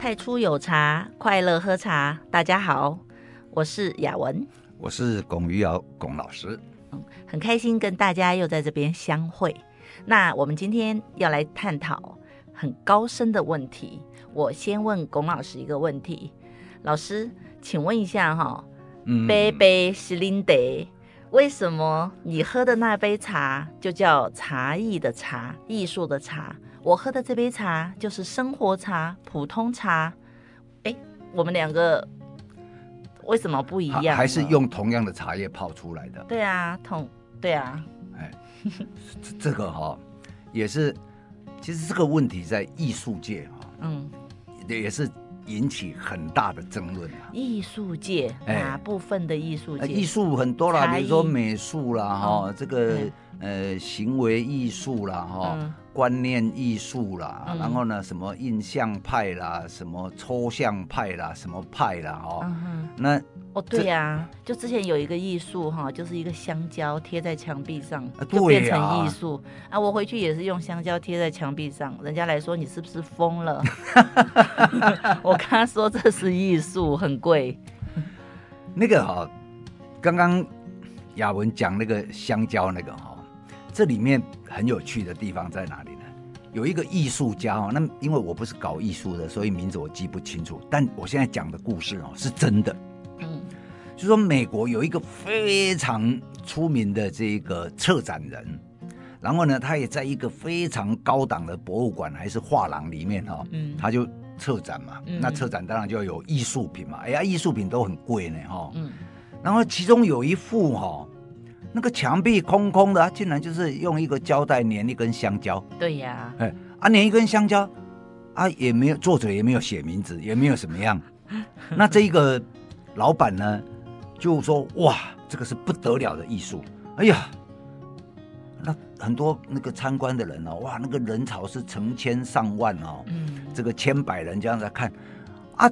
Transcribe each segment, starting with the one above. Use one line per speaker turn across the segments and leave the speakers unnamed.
太初有茶，快乐喝茶。大家好，我是雅文，
我是龚于尧龚老师，
嗯，很开心跟大家又在这边相会。那我们今天要来探讨很高深的问题。我先问龚老师一个问题，老师，请问一下哈，杯杯是恁茶，为什么你喝的那杯茶就叫茶艺的茶，艺术的茶？我喝的这杯茶就是生活茶、普通茶，哎，我们两个为什么不一样？
还是用同样的茶叶泡出来的？
对啊，同对啊。
哎，这个哈、哦、也是，其实这个问题在艺术界哈、哦，嗯，也是引起很大的争论啊。
艺术界哪部分的艺术界？
艺术很多啦，比如说美术啦，哈、
嗯，
这个呃行为艺术啦，哈、嗯。观念艺术啦，嗯、然后呢，什么印象派啦，什么抽象派啦，什么派啦，哦，嗯、那
哦，对呀、啊，就之前有一个艺术哈，就是一个香蕉贴在墙壁上，就变成艺术啊，啊。我回去也是用香蕉贴在墙壁上，人家来说你是不是疯了？我跟他说这是艺术，很贵。
那个哈、哦，刚刚雅文讲那个香蕉那个哈。这里面很有趣的地方在哪里呢？有一个艺术家哦，那因为我不是搞艺术的，所以名字我记不清楚。但我现在讲的故事哦，是真的。嗯，就说美国有一个非常出名的这个策展人，然后呢，他也在一个非常高档的博物馆还是画廊里面哈，嗯，他就策展嘛。嗯，那策展当然就要有艺术品嘛。哎呀，艺术品都很贵呢哈。嗯，然后其中有一幅哈。那个墙壁空空的，啊，竟然就是用一个胶带粘一根香蕉。
对呀，
哎，啊，粘一根香蕉，啊，也没有作者也没有写名字，也没有什么样。那这一个老板呢，就说哇，这个是不得了的艺术。哎呀，那很多那个参观的人哦，哇，那个人潮是成千上万哦，嗯，这个千百人这样在看，啊。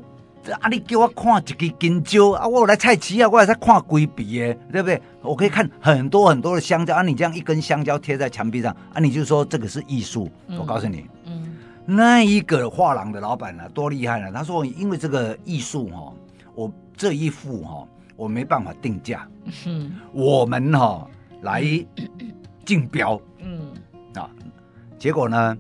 啊！你叫我看一个香蕉啊！我来菜市啊，我也在看规笔耶，对不对？我可以看很多很多的香蕉啊！你这样一根香蕉贴在墙壁上啊，你就说这个是艺术？嗯、我告诉你，嗯，那一个画廊的老板呢、啊，多厉害呢！他说，因为这个艺术哈，我这一幅哈，我没办法定价，嗯，我们哈来竞标，嗯啊，结果呢，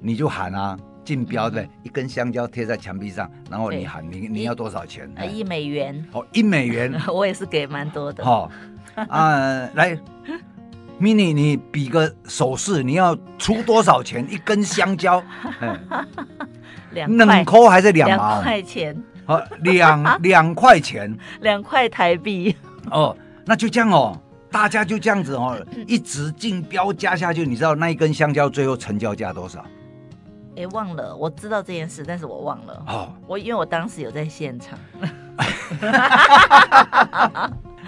你就喊啊。竞标的一根香蕉贴在墙壁上，然后你喊你你要多少钱？
啊，一美元。
哦，一美元，
我也是给蛮多的。
好啊，来，mini，你比个手势，你要出多少钱？一根香蕉，
两块
块还是两毛？
两块钱。
好，两两块钱，
两块台币。
哦，那就这样哦，大家就这样子哦，一直竞标加下去，你知道那一根香蕉最后成交价多少？
哎，忘了，我知道这件事，但是我忘了。哦，我因为我当时有在现场。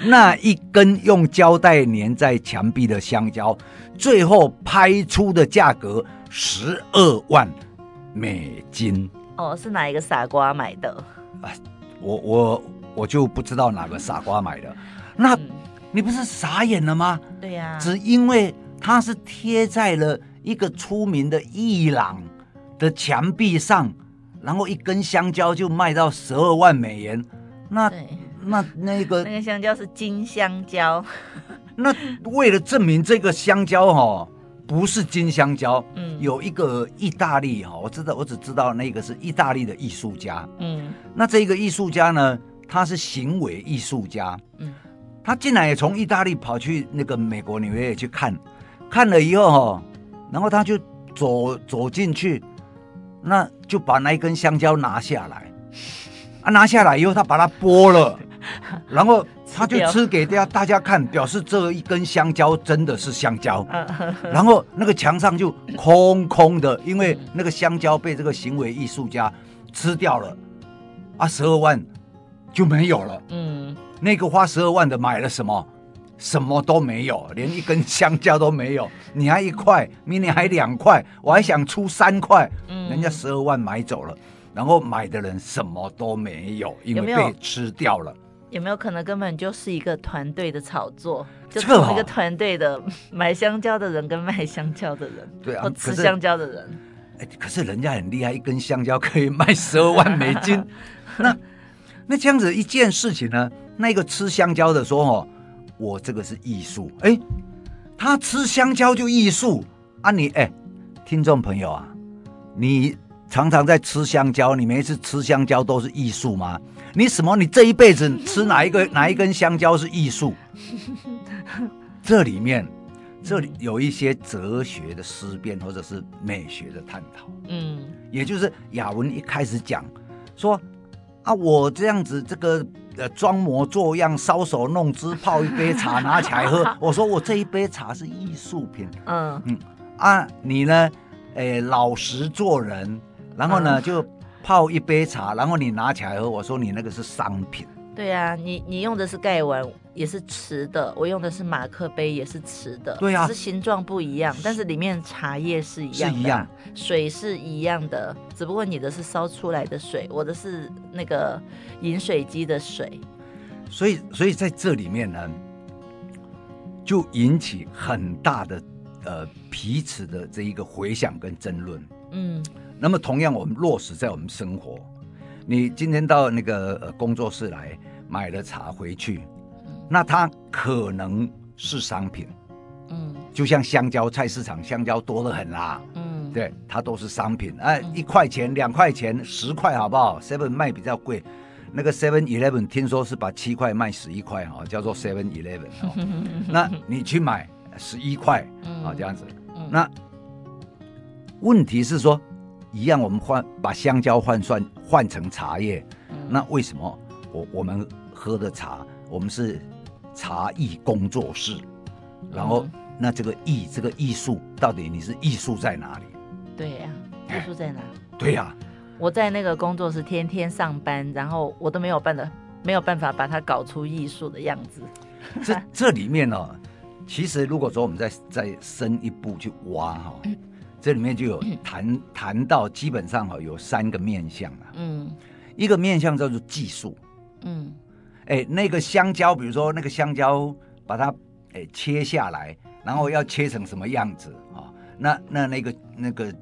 那一根用胶带粘在墙壁的香蕉，最后拍出的价格十二万美金。
哦，是哪一个傻瓜买的？
啊，我我我就不知道哪个傻瓜买的。那，嗯，你不是傻眼了吗？
对呀，
只因为它是贴在了一个出名的艺廊的墙壁上，然后一根香蕉就卖到十二万美元，那那那个
那个香蕉是金香蕉，
那为了证明这个香蕉哈、哦、不是金香蕉，嗯，有一个意大利哈，我知道我只知道那个是意大利的艺术家，嗯，那这个艺术家呢，他是行为艺术家，嗯，他竟然也从意大利跑去那个美国纽约去看，看了以后哈，然后他就走走进去。那就把那一根香蕉拿下来，啊，拿下来以后，他把它剥了，然后他就吃给大家大家看，表示这一根香蕉真的是香蕉。然后那个墙上就空空的，因为那个香蕉被这个行为艺术家吃掉了，啊，十二万就没有了。嗯，那个花十二万的买了什么？什么都没有，连一根香蕉都没有。你还一块，明年还两块，我还想出三块，嗯，人家十二万买走了，然后买的人什么都没有，因为被吃掉了。
有没有可能根本就是一个团队的炒作？就是一个团队的 买香蕉的人跟卖香蕉的人，
对啊，
吃香蕉的人。
哎，可是人家很厉害，一根香蕉可以卖十二万美金。那那这样子一件事情呢？那个吃香蕉的说：“哦，我这个是艺术。”哎，他吃香蕉就艺术啊你！你哎，听众朋友啊，你常常在吃香蕉，你每一次吃香蕉都是艺术吗？你什么？你这一辈子吃哪一个 哪一根香蕉是艺术？这里面。这里有一些哲学的思辨，或者是美学的探讨。嗯，也就是雅文一开始讲说啊，我这样子这个呃装模作样、搔首弄姿，泡一杯茶拿起来喝。我说我这一杯茶是艺术品。嗯嗯啊，你呢？哎，老实做人，然后呢就泡一杯茶，然后你拿起来喝。我说你那个是商品。
对呀、啊，你你用的是盖碗，也是瓷的；我用的是马克杯，也是瓷的。
对呀、啊，
只是形状不一样，但是里面茶叶是一样的，是一样，水是一样的，只不过你的是烧出来的水，我的是那个饮水机的水。
所以，所以在这里面呢，就引起很大的呃彼此的这一个回响跟争论。嗯，那么同样，我们落实在我们生活。你今天到那个呃工作室来买了茶回去，那它可能是商品，嗯，就像香蕉，菜市场香蕉多得很啦，嗯，对，它都是商品，哎，一块钱、两块钱、十块，好不好？Seven 卖比较贵，那个 Seven Eleven 听说是把七块卖十一块哈，叫做 Seven Eleven 哦，那你去买十一块啊这样子，那问题是说。一样，我们换把香蕉换算换成茶叶，嗯、那为什么我我们喝的茶，我们是茶艺工作室，嗯、然后那这个艺这个艺术到底你是艺术在哪里？
对呀、啊，艺术在哪？
对呀、啊，
我在那个工作室天天上班，然后我都没有办的没有办法把它搞出艺术的样子。
这这里面呢、哦，其实如果说我们再再深一步去挖哈、哦。嗯这里面就有谈谈到，基本上哈有三个面向啊。嗯，一个面向叫做技术。嗯，哎，那个香蕉，比如说那个香蕉，把它哎切下来，然后要切成什么样子啊？那那那个那个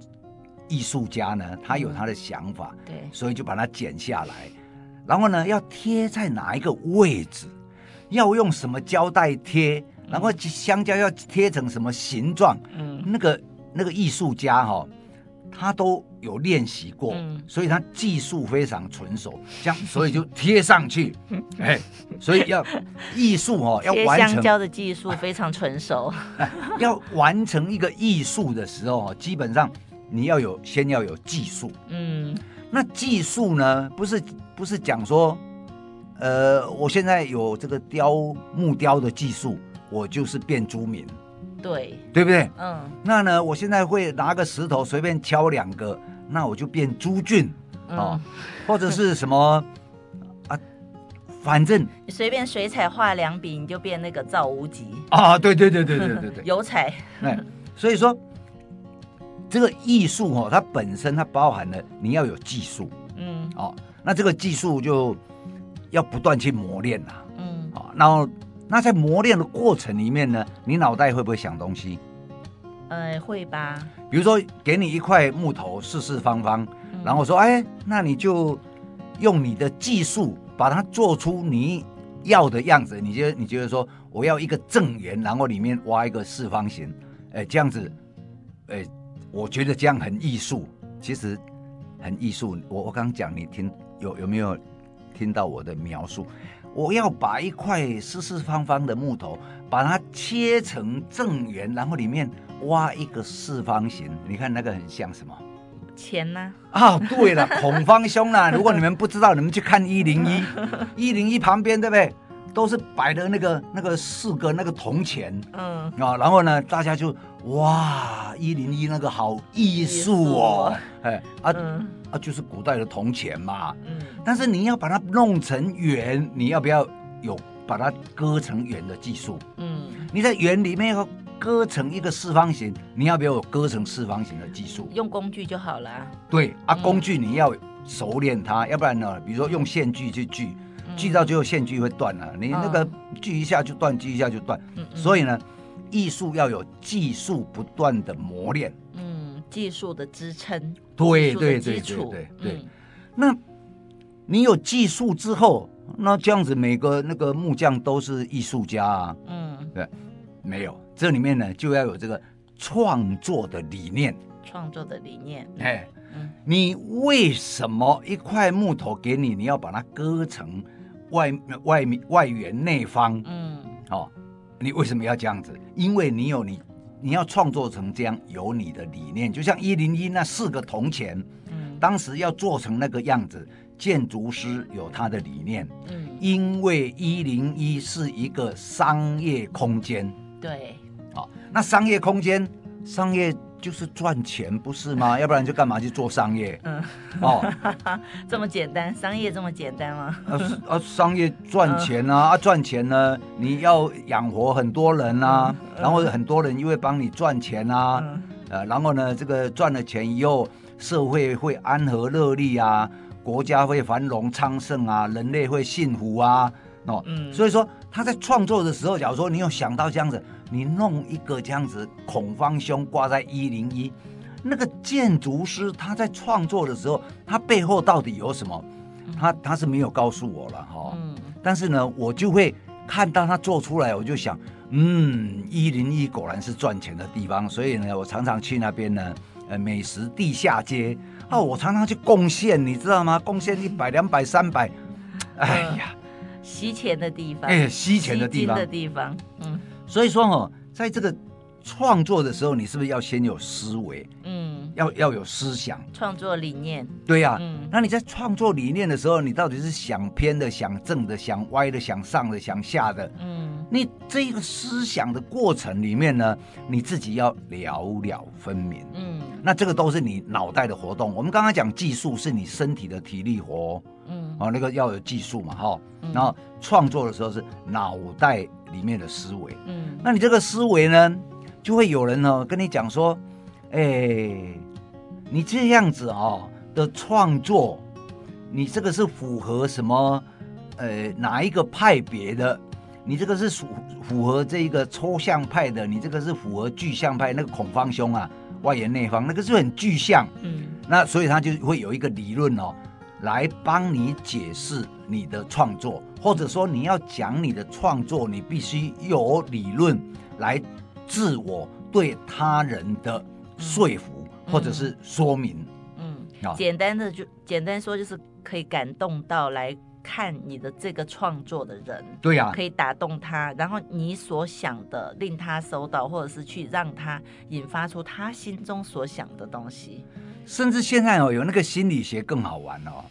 艺术家呢，他有他的想法，对，所以就把它剪下来，然后呢要贴在哪一个位置，要用什么胶带贴，然后香蕉要贴成什么形状？嗯，那个。那个艺术家哈、哦，他都有练习过，嗯、所以他技术非常纯熟，这样所以就贴上去，哎，所以要艺术哦，要完成
香蕉的技术非常纯熟，
要完成一个艺术的时候，基本上你要有先要有技术，嗯，那技术呢，不是不是讲说，呃，我现在有这个雕木雕的技术，我就是变朱铭。
对，
对不对？嗯，那呢，我现在会拿个石头随便敲两个，那我就变朱俊，嗯、哦，或者是什么 啊，反正
你随便水彩画两笔，你就变那个赵无极
啊！对对对对对对对，
油彩。
哎，所以说这个艺术哦，它本身它包含了你要有技术，嗯，哦，那这个技术就要不断去磨练呐，嗯，啊、哦，然后。那在磨练的过程里面呢，你脑袋会不会想东西？
呃，会吧。
比如说，给你一块木头，四四方方，嗯、然后说，哎，那你就用你的技术把它做出你要的样子。你觉得，你觉得说，我要一个正圆，然后里面挖一个四方形，哎，这样子，哎，我觉得这样很艺术。其实很艺术。我我刚讲，你听有有没有听到我的描述？我要把一块四四方方的木头，把它切成正圆，然后里面挖一个四方形。你看那个很像什么？
钱呢？
啊，对了，孔方兄啊！如果你们不知道，你们去看一零一，一零一旁边对不对？都是摆的那个那个四个那个铜钱。嗯啊，然后呢，大家就哇，一零一那个好艺术哦，哎啊。嗯啊，就是古代的铜钱嘛。嗯，但是你要把它弄成圆，你要不要有把它割成圆的技术？嗯，你在圆里面要割成一个四方形，你要不要有割成四方形的技术？
用工具就好了。
对啊，工具你要熟练它，嗯、要不然呢，比如说用线锯去锯，锯到最后线锯会断了，你那个锯一下就断，锯一下就断。嗯，所以呢，艺术要有技术不断的磨练。
嗯技术的支撑，
对对对对对对。那你有技术之后，那这样子每个那个木匠都是艺术家啊？嗯，对，没有，这里面呢就要有这个创作的理念。
创作的理念，
哎，嗯，你为什么一块木头给你，你要把它割成外外面外圆内方？嗯，哦，你为什么要这样子？因为你有你，你要创作成这样，有你的理念。就像一零一那四个铜钱，嗯，当时要做成那个样子，建筑师有他的理念，嗯，因为一零一是一个商业空间，
对，
好，那商业空间，商业。就是赚钱不是吗？要不然就干嘛去做商业？嗯，哦，
这么简单，商业这么简单吗？
啊啊，商业赚钱啊，啊赚钱呢，你要养活很多人啊，然后很多人又会帮你赚钱啊，呃，然后呢，这个赚了钱以后，社会会安和乐利啊，国家会繁荣昌盛啊，人类会幸福啊，哦，嗯，所以说他在创作的时候，假如说你有想到这样子。你弄一个这样子孔方兄挂在一零一，那个建筑师他在创作的时候，他背后到底有什么？他他是没有告诉我了哈。嗯。但是呢，我就会看到他做出来，我就想，嗯，一零一果然是赚钱的地方，所以呢，我常常去那边呢，呃，美食地下街啊，我常常去贡献，你知道吗？贡献一百、两百、三百，哎呀，
吸钱的地方，
哎，吸钱的地方，
的地方，嗯。
所以说哦，在这个创作的时候，你是不是要先有思维？嗯，要要有思想，
创作理念。
对呀，嗯，那你在创作理念的时候，你到底是想偏的、想正的、想歪的、想上的、想下的？嗯，你这一个思想的过程里面呢，你自己要了了分明。嗯，那这个都是你脑袋的活动。我们刚刚讲技术是你身体的体力活。嗯，哦，那个要有技术嘛，哈。然后创作的时候是脑袋。里面的思维，嗯，那你这个思维呢，就会有人呢跟你讲说，哎、欸，你这样子哦的创作，你这个是符合什么？呃，哪一个派别的？你这个是符符合这一个抽象派的，你这个是符合具象派。那个孔方兄啊，外圆内方，那个是很具象，嗯，那所以他就会有一个理论哦。来帮你解释你的创作，或者说你要讲你的创作，你必须有理论来自我对他人的说服或者是说明。
嗯，嗯，简单的就简单说，就是可以感动到来看你的这个创作的人。
对呀，
可以打动他，然后你所想的令他收到，或者是去让他引发出他心中所想的东西。
甚至现在哦，有那个心理学更好玩哦，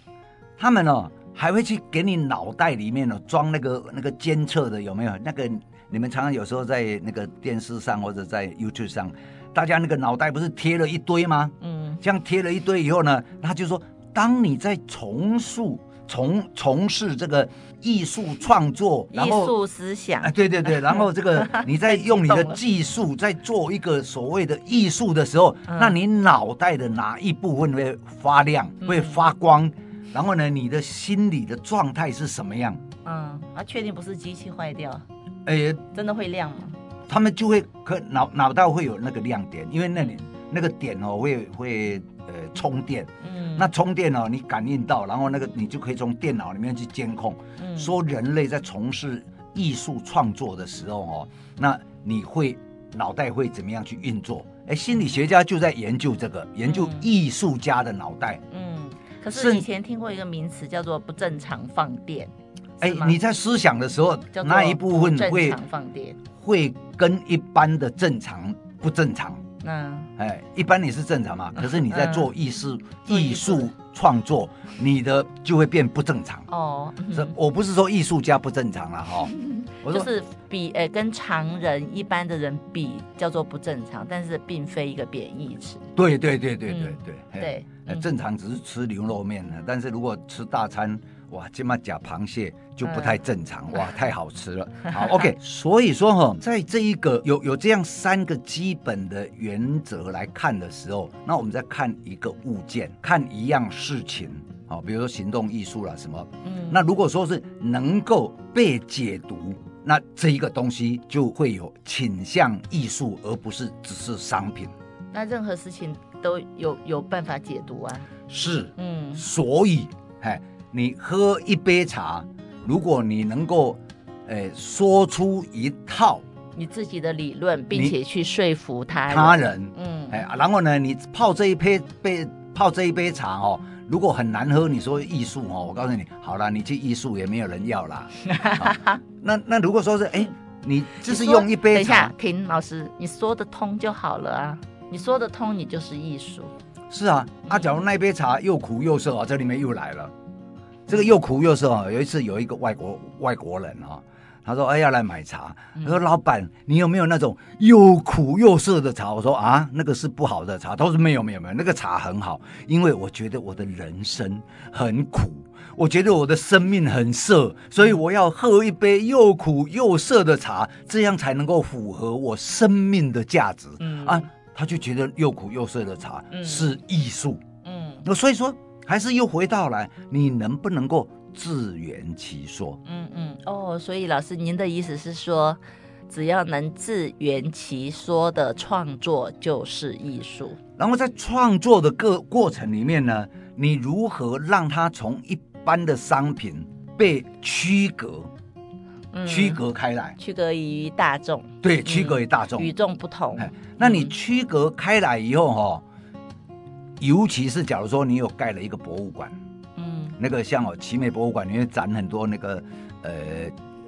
他们哦还会去给你脑袋里面哦装那个那个监测的有没有？那个你们常常有时候在那个电视上或者在 YouTube 上，大家那个脑袋不是贴了一堆吗？嗯，这样贴了一堆以后呢，他就说，当你在重塑。从从事这个艺术创作，然后
艺术思想，
哎，对对对，然后这个 你在用你的技术在做一个所谓的艺术的时候，嗯、那你脑袋的哪一部分会发亮，嗯、会发光？然后呢，你的心理的状态是什么样？
嗯，啊，确定不是机器坏掉？哎，真的会亮吗？
他们就会可脑脑袋会有那个亮点，因为那里那个点哦会会。呃，充电，嗯，那充电哦，你感应到，然后那个你就可以从电脑里面去监控，嗯，说人类在从事艺术创作的时候哦，那你会脑袋会怎么样去运作？哎，心理学家就在研究这个，研究艺术家的脑袋，
嗯，可是以前听过一个名词叫做不正常放电，
哎，你在思想的时候，那一部分
会
会跟一般的正常不正常。
那
哎，一般你是正常嘛？可是你在做艺术、艺术创作，你的就会变不正常哦。这我不是说艺术家不正常了哈，
我就是比呃跟常人一般的人比叫做不正常，但是并非一个贬义词。
对对对对对对对，正常只是吃牛肉面的，但是如果吃大餐。哇，这么假螃蟹就不太正常，嗯、哇，太好吃了。好，OK，所以说哈，在这一个有有这样三个基本的原则来看的时候，那我们再看一个物件，看一样事情，好，比如说行动艺术啦什么，嗯，那如果说是能够被解读，那这一个东西就会有倾向艺术，而不是只是商品。
那任何事情都有有办法解读啊。
是，嗯，所以，哎，你喝一杯茶，如果你能够，哎，说出一套
你自己的理论，并且去说服他人。
他人，嗯，哎，然后呢，你泡这一杯杯泡这一杯茶哦，如果很难喝，你说艺术哦，我告诉你，好了，你去艺术也没有人要啦。那那如果说是，哎，你就是用一杯茶，等一
下，停，老师，你说得通就好了啊，你说得通，你就是艺术。
是啊，啊，假如那杯茶又苦又涩啊，这里面又来了，这个又苦又涩啊。有一次有一个外国外国人啊，他说：“哎，要来买茶。”他说：“老板，你有没有那种又苦又涩的茶？”我说：“啊，那个是不好的茶。”他说：“没有，没有，没有，那个茶很好，因为我觉得我的人生很苦，我觉得我的生命很涩，所以我要喝一杯又苦又涩的茶，这样才能够符合我生命的价值。”嗯啊。他就觉得又苦又涩的茶是艺术，嗯，那所以说还是又回到来，你能不能够自圆其说？
嗯嗯，哦，所以老师您的意思是说，只要能自圆其说的创作就是艺术。
然后在创作的个过程里面呢，你如何让它从一般的商品被区隔？区隔开来，
区隔于大众，
对，区隔于大众，
与众不同。
那你区隔开来以后哈，尤其是假如说你有盖了一个博物馆，嗯，那个像哦奇美博物馆里面展很多那个呃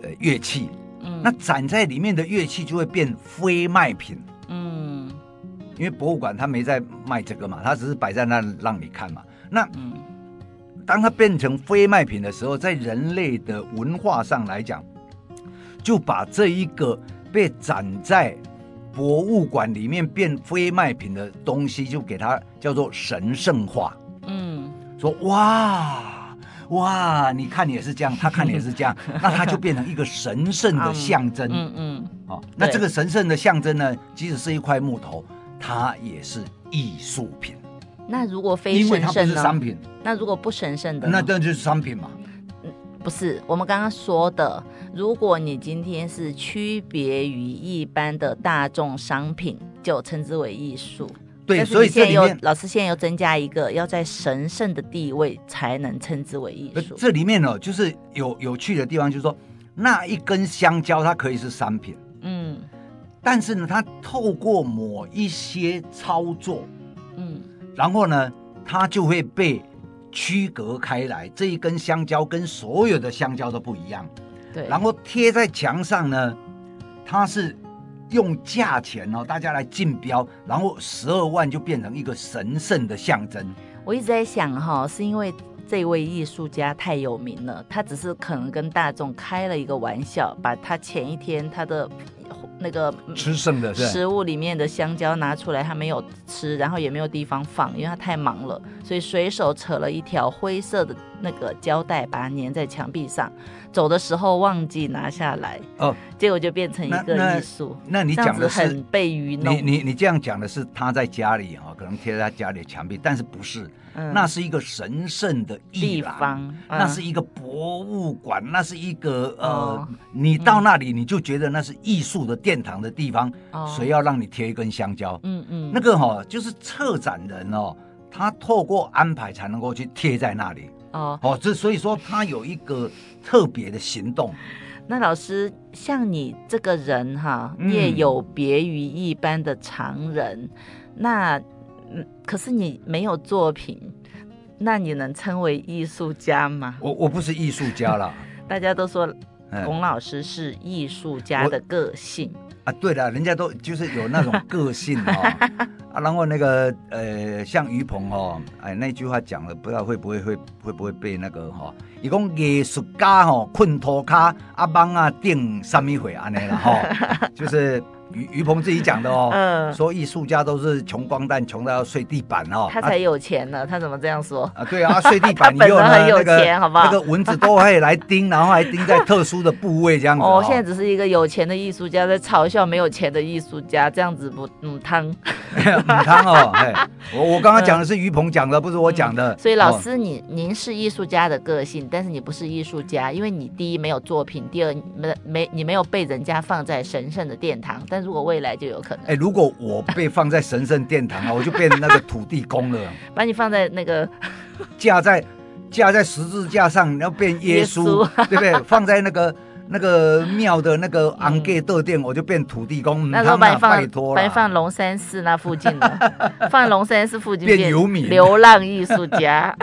呃乐器，嗯，那展在里面的乐器就会变非卖品，嗯，因为博物馆它没在卖这个嘛，它只是摆在那让你看嘛。那当它变成非卖品的时候，在人类的文化上来讲。就把这一个被展在博物馆里面变非卖品的东西，就给它叫做神圣化。嗯，说哇哇，你看你也是这样，他看你也是这样，那它就变成一个神圣的象征。嗯嗯，好，那这个神圣的象征呢，即使是一块木头，它也是艺术品。
那如果非神圣，
因为它不是商品，
那如果不神圣的，
那这就是商品嘛。
不是，我们刚刚说的，如果你今天是区别于一般的大众商品，就称之为艺术。
对，所以现在又
老师现在又增加一个，要在神圣的地位才能称之为艺术。
这里面呢，就是有有趣的地方，就是说那一根香蕉它可以是商品，嗯，但是呢，它透过某一些操作，嗯，然后呢，它就会被。区隔开来，这一根香蕉跟所有的香蕉都不一样。对，然后贴在墙上呢，它是用价钱哦，大家来竞标，然后十二万就变成一个神圣的象征。
我一直在想哈，是因为这位艺术家太有名了，他只是可能跟大众开了一个玩笑，把他前一天他的。那个
吃剩的
食物里面的香蕉拿出来，他没有吃，然后也没有地方放，因为他太忙了，所以随手扯了一条灰色的那个胶带，把它粘在墙壁上。走的时候忘记拿下来，哦，结果就变成一个艺术。
那你讲的是
很被愚弄。
你你你这样讲的是他在家里啊，可能贴在他家里的墙壁，但是不是？嗯、那是一个神圣的地方，嗯、那是一个博物馆，那是一个呃，哦、你到那里你就觉得那是艺术的殿堂的地方。哦、谁要让你贴一根香蕉？嗯嗯，那个哈、哦、就是策展人哦，他透过安排才能够去贴在那里。哦哦，这所以说他有一个特别的行动。
那老师像你这个人哈，也有别于一般的常人，嗯、那。嗯，可是你没有作品，那你能称为艺术家吗？
我我不是艺术家啦。
大家都说龚老师是艺术家的个性
啊。对的，人家都就是有那种个性哦。啊，然后那个呃，像于鹏哦，哎，那句话讲了，不知道会不会会会不会被那个哈？伊讲艺术家吼，困拖卡啊，帮啊定三米会安尼了哈，就是。于于鹏自己讲的哦，嗯，说艺术家都是穷光蛋，穷到要睡地板哦。
他才有钱呢，他怎么这样说？
啊，对啊，睡地板以后呢，
很有钱，好不好？
那个蚊子都可以来叮，然后还叮在特殊的部位，这样子。
哦，现在只是一个有钱的艺术家在嘲笑没有钱的艺术家，这样子不嗯汤，
嗯汤哦。哎，我我刚刚讲的是于鹏讲的，不是我讲的。
所以老师，你您是艺术家的个性，但是你不是艺术家，因为你第一没有作品，第二没没你没有被人家放在神圣的殿堂，但如果未来就有可能。
哎，如果我被放在神圣殿堂啊，我就变成那个土地公了。
把你放在那个
架在架在十字架上，你要变耶稣，对不对？放在那个。那个庙的那个昂盖豆店，我就变土地公。
那时候把你放，把你放龙山寺那附近的，放龙山寺附近变游民、流浪艺术家。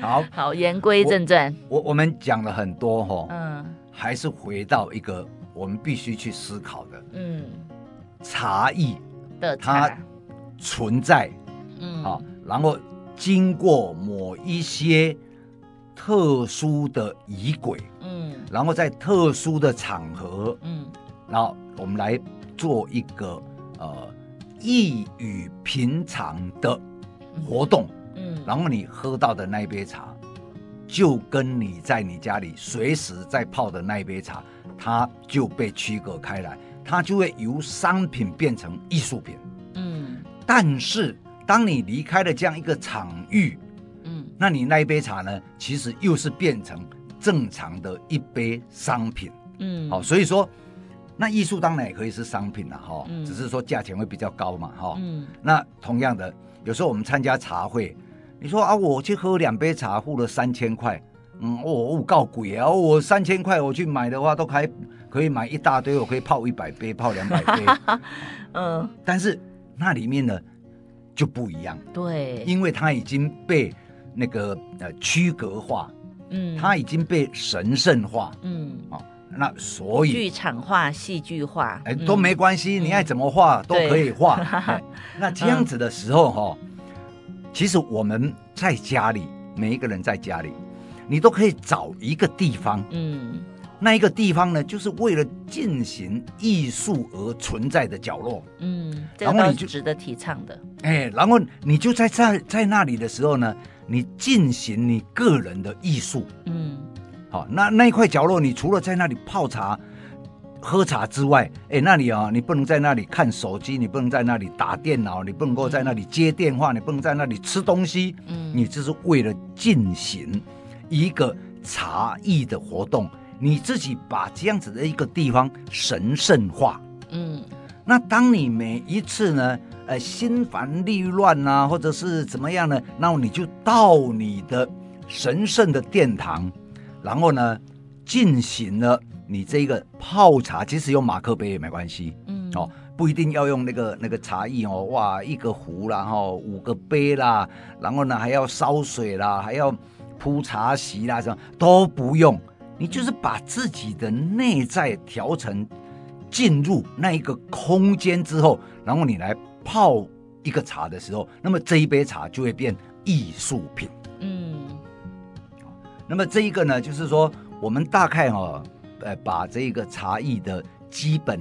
好
好，言归正传。
我我们讲了很多哈，嗯，还是回到一个我们必须去思考的，嗯，茶艺
的它
存在，嗯，好，然后经过某一些特殊的仪轨。嗯。然后在特殊的场合，嗯，然后我们来做一个呃异于平常的活动，嗯，然后你喝到的那一杯茶，就跟你在你家里随时在泡的那一杯茶，它就被区隔开来，它就会由商品变成艺术品，嗯，但是当你离开了这样一个场域，嗯，那你那一杯茶呢，其实又是变成。正常的一杯商品，嗯，好，所以说，那艺术当然也可以是商品了，哈，嗯，只是说价钱会比较高嘛，哈，嗯，那同样的，有时候我们参加茶会，你说啊，我去喝两杯茶，付了三千块，嗯，我，我告鬼啊，我三千块我去买的话，都还可以买一大堆，我可以泡一百杯，泡两百杯，嗯，但是那里面呢就不一样，
对，
因为它已经被那个呃区隔化。嗯，它已经被神圣化，嗯，哦，那所以
剧场化、戏剧化，
哎，都没关系，你爱怎么画都可以画。那这样子的时候，哈，其实我们在家里，每一个人在家里，你都可以找一个地方，嗯，那一个地方呢，就是为了进行艺术而存在的角落，
嗯，然后你就值得提倡的，
哎，然后你就在在在那里的时候呢。你进行你个人的艺术，嗯，好，那那一块角落，你除了在那里泡茶、喝茶之外，哎，那里啊，你不能在那里看手机，你不能在那里打电脑，你不能够在那里接电话，你不能在那里吃东西，嗯，你这是为了进行一个茶艺的活动，你自己把这样子的一个地方神圣化，嗯，那当你每一次呢？呃，心烦意乱啊，或者是怎么样呢？那你就到你的神圣的殿堂，然后呢，进行了你这个泡茶，即使用马克杯也没关系，嗯，哦，不一定要用那个那个茶艺哦，哇，一个壶啦，哈，五个杯啦，然后呢还要烧水啦，还要铺茶席啦，什么都不用，你就是把自己的内在调成进入那一个空间之后，然后你来。泡一个茶的时候，那么这一杯茶就会变艺术品。嗯，那么这一个呢，就是说我们大概、哦，呃，把这个茶艺的基本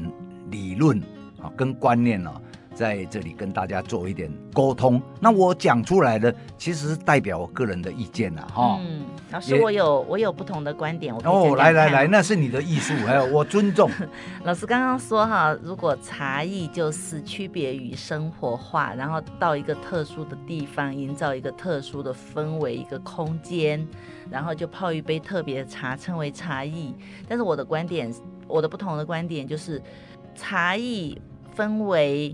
理论啊跟观念呢、在这里跟大家做一点沟通，那我讲出来的其实是代表我个人的意见了，哈。嗯，
老师，我有我有不同的观点，我
哦，来来来，那是你的艺术，还有我尊重。
老师刚刚说哈，如果茶艺就是区别于生活化，然后到一个特殊的地方，营造一个特殊的氛围，一个空间，然后就泡一杯特别的茶，称为茶艺。但是我的观点，我的不同的观点就是，茶艺分为。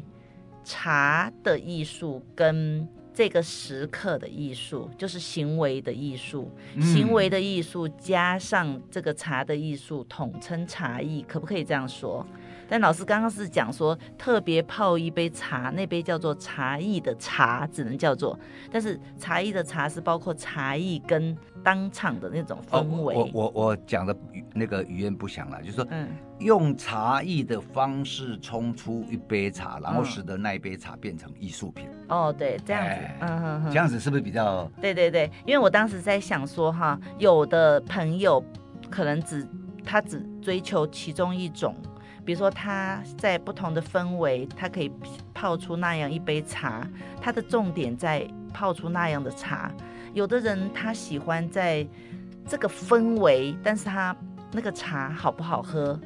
茶的艺术跟这个时刻的艺术，就是行为的艺术。嗯、行为的艺术加上这个茶的艺术，统称茶艺，可不可以这样说？但老师刚刚是讲说，特别泡一杯茶，那杯叫做茶艺的茶，只能叫做。但是茶艺的茶是包括茶艺跟当场的那种氛围。
哦、我我我讲的那个语言不详了，就是说，嗯，用茶艺的方式冲出一杯茶，然后使得那一杯茶变成艺术品。
哦，对，这样子，哎、嗯哼哼，
这样子是不是比较？
对对对，因为我当时在想说哈，有的朋友可能只他只追求其中一种。比如说他在不同的氛围，他可以泡出那样一杯茶，他的重点在泡出那样的茶。有的人他喜欢在这个氛围，但是他那个茶好不好喝，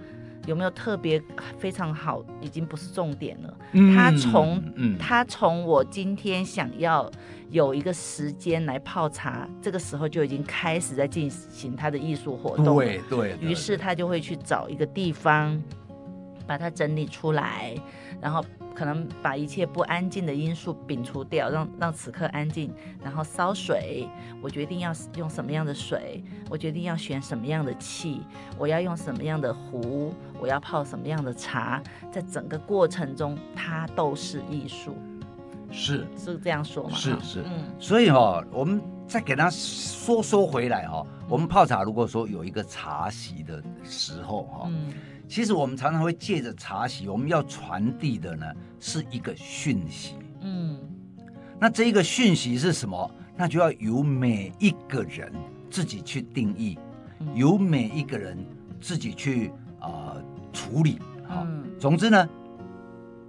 有没有特别非常好，已经不是重点了。嗯、他从、嗯、他从我今天想要有一个时间来泡茶，这个时候就已经开始在进行他的艺术活动。
对对，对，
于是他就会去找一个地方。把它整理出来，然后可能把一切不安静的因素摒除掉，让让此刻安静，然后烧水。我决定要用什么样的水，我决定要选什么样的气，我要用什么样的壶，我要泡什么样的茶，在整个过程中，它都是艺术。
是
是这样说吗？
是是，嗯，所以哈、哦，我们再给他说说回来哈、哦，我们泡茶如果说有一个茶席的时候哈，嗯，其实我们常常会借着茶席，我们要传递的呢是一个讯息，嗯，那这一个讯息是什么？那就要由每一个人自己去定义，由每一个人自己去啊、呃、处理啊，嗯、总之呢，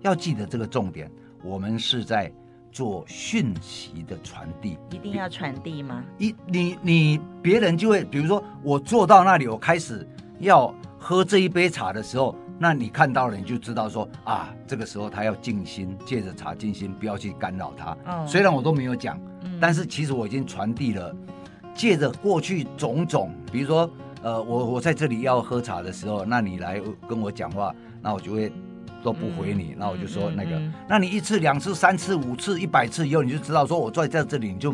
要记得这个重点。我们是在做讯息的传递，
一定要传递吗？
一你你别人就会，比如说我坐到那里，我开始要喝这一杯茶的时候，那你看到了，你就知道说啊，这个时候他要静心，借着茶静心，不要去干扰他。嗯，虽然我都没有讲，嗯，但是其实我已经传递了，借着过去种种，比如说呃，我我在这里要喝茶的时候，那你来跟我讲话，那我就会。都不回你，那我就说那个，那你一次、两次、三次、五次、一百次以后，你就知道说我坐在这里，你就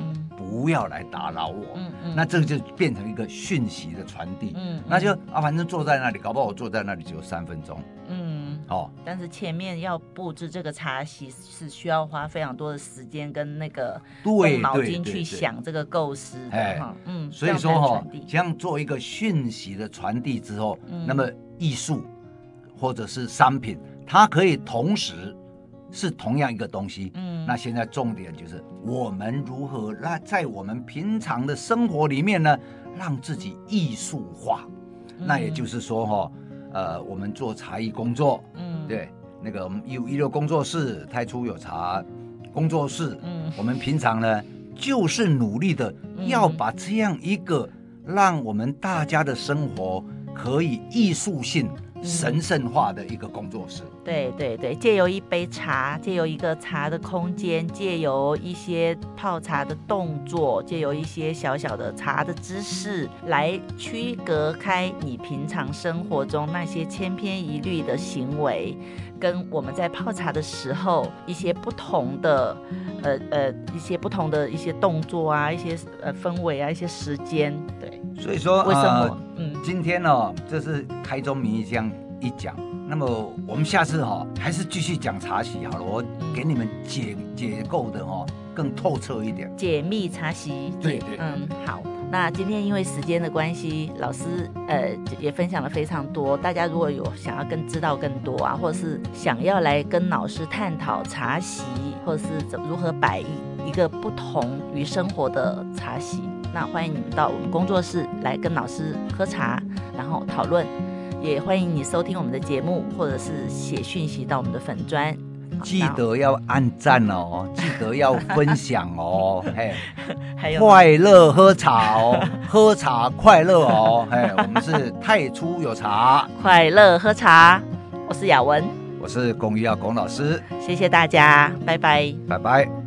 不要来打扰我。嗯嗯，那这个就变成一个讯息的传递。嗯，那就啊，反正坐在那里，搞不好我坐在那里只有三分钟。嗯，哦，
但是前面要布置这个茶席是需要花非常多的时间跟那个动脑筋去想这个构思的。
嗯，所以说哈，像做一个讯息的传递之后，那么艺术或者是商品。它可以同时是同样一个东西，嗯，那现在重点就是我们如何那在我们平常的生活里面呢，让自己艺术化。嗯、那也就是说哈，呃，我们做茶艺工作，嗯，对，那个我们有一六工作室，太初有茶工作室，嗯，我们平常呢就是努力的要把这样一个让我们大家的生活可以艺术性。神圣化的一个工作室，
对对对，借由一杯茶，借由一个茶的空间，借由一些泡茶的动作，借由一些小小的茶的知识，来区隔开你平常生活中那些千篇一律的行为，跟我们在泡茶的时候一些不同的，呃呃，一些不同的一些动作啊，一些呃氛围啊，一些时间，对。
所以说，为什么？呃、嗯，今天呢、哦，这是开宗明义这样一讲。那么我们下次哈、哦，还是继续讲茶席好了。我给你们解解构的哈、哦，更透彻一点。
解密茶席。
对对。
嗯，好。那今天因为时间的关系，老师呃也分享了非常多。大家如果有想要更知道更多啊，或者是想要来跟老师探讨茶席，或者是怎如何摆一一个不同于生活的茶席。那欢迎你们到我们工作室来跟老师喝茶，然后讨论。也欢迎你收听我们的节目，或者是写讯息到我们的粉专。
记得要按赞哦，记得要分享哦，嘿，
还有
快乐喝茶哦，喝茶快乐哦，嘿，我们是太初有茶，
快乐喝茶。我是雅文，
我是龚于尧龚老师，
谢谢大家，拜拜，
拜拜。